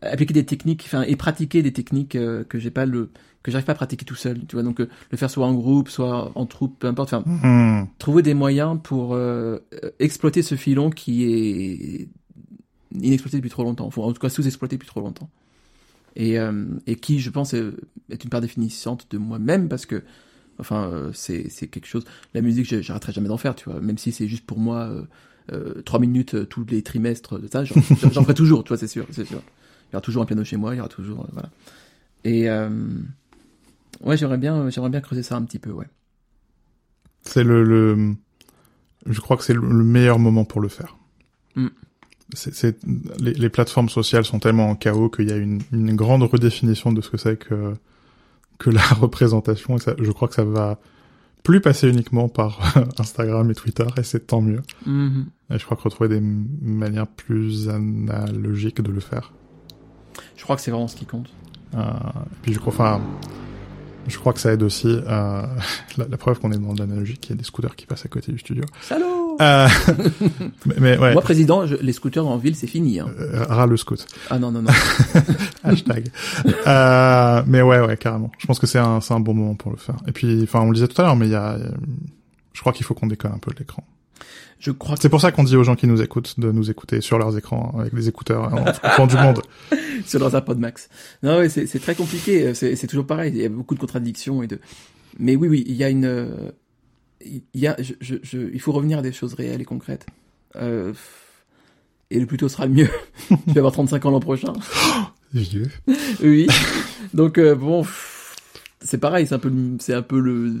appliquer des techniques, enfin et pratiquer des techniques euh, que j'ai pas le, que j'arrive pas à pratiquer tout seul. Tu vois, donc euh, le faire soit en groupe, soit en troupe, peu importe. Enfin, Hmm. trouver des moyens pour exploiter ce filon qui est inexploité depuis trop longtemps, enfin, en tout cas sous-exploité depuis trop longtemps. Et, euh, et qui, je pense, est, une part définissante de moi-même parce que, enfin, euh, c'est c'est quelque chose. La musique, j'arrêterai jamais d'en faire, tu vois, même si c'est juste pour moi euh, euh, trois minutes tous les trimestres de ça, j'en ferai toujours, tu vois, c'est sûr, c'est sûr. Il y aura toujours un piano chez moi, il y aura toujours, voilà. Et ouais, j'aimerais bien, j'aimerais bien creuser ça un petit peu, ouais. C'est le, le, je crois que c'est le, le meilleur moment pour le faire. Mm. C'est, les, les plateformes sociales sont tellement en chaos qu'il y a une, une grande redéfinition de ce que c'est que, que la représentation. Et ça, je crois que ça va plus passer uniquement par Instagram et Twitter, et c'est tant mieux. Mhm. Et je crois que retrouver des manières plus analogiques de le faire. Je crois que c'est vraiment ce qui compte. Euh, et puis je crois, enfin, je crois que ça aide aussi euh, la, la preuve qu'on est dans de l'analogie, qu'il y a des scooters qui passent à côté du studio. Salaud Euh, mais, mais ouais, Moi, président, je- les scooters en ville, c'est fini. Hein. euh, ras le scoot. Ah non, non, non. Hashtag. euh, mais ouais, ouais, carrément. Je pense que c'est un, c'est un bon moment pour le faire. Et puis, enfin, on le disait tout à l'heure, mais il y a, je crois qu'il faut qu'on décolle un peu de l'écran. Je crois que C'est pour ça qu'on dit aux gens qui nous écoutent de nous écouter sur leurs écrans avec des écouteurs en coupant du monde. c'est dans un pod max. Non, c'est c'est très compliqué. C'est c'est toujours pareil. Il y a beaucoup de contradictions et de. Mais oui, oui, il y a une. euh, Il y a, je, je, je- il faut revenir à des choses réelles et concrètes. Euh, et le plus tôt sera le mieux. je vais avoir 35 ans l'an prochain. Vieux. oui. Donc euh, bon, pff, c'est pareil, c'est un peu, le- c'est un peu le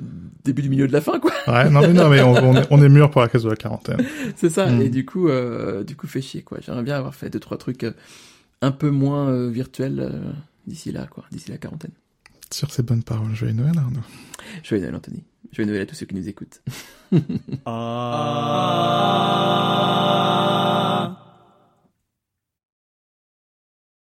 début du milieu de la fin, quoi. Ouais, non mais non mais on, on est, on est mûr pour la case de la quarantaine. c'est ça. Mm. Et du coup, euh, du coup, fait chier, quoi. J'aimerais bien avoir fait deux trois trucs euh, un peu moins euh, virtuels euh, d'ici là, quoi, d'ici la quarantaine. Sur ces bonnes paroles, joyeux Noël Arnaud. Joyeux Noël, Anthony. Joyeux Noël à tous ceux qui nous écoutent. Ah.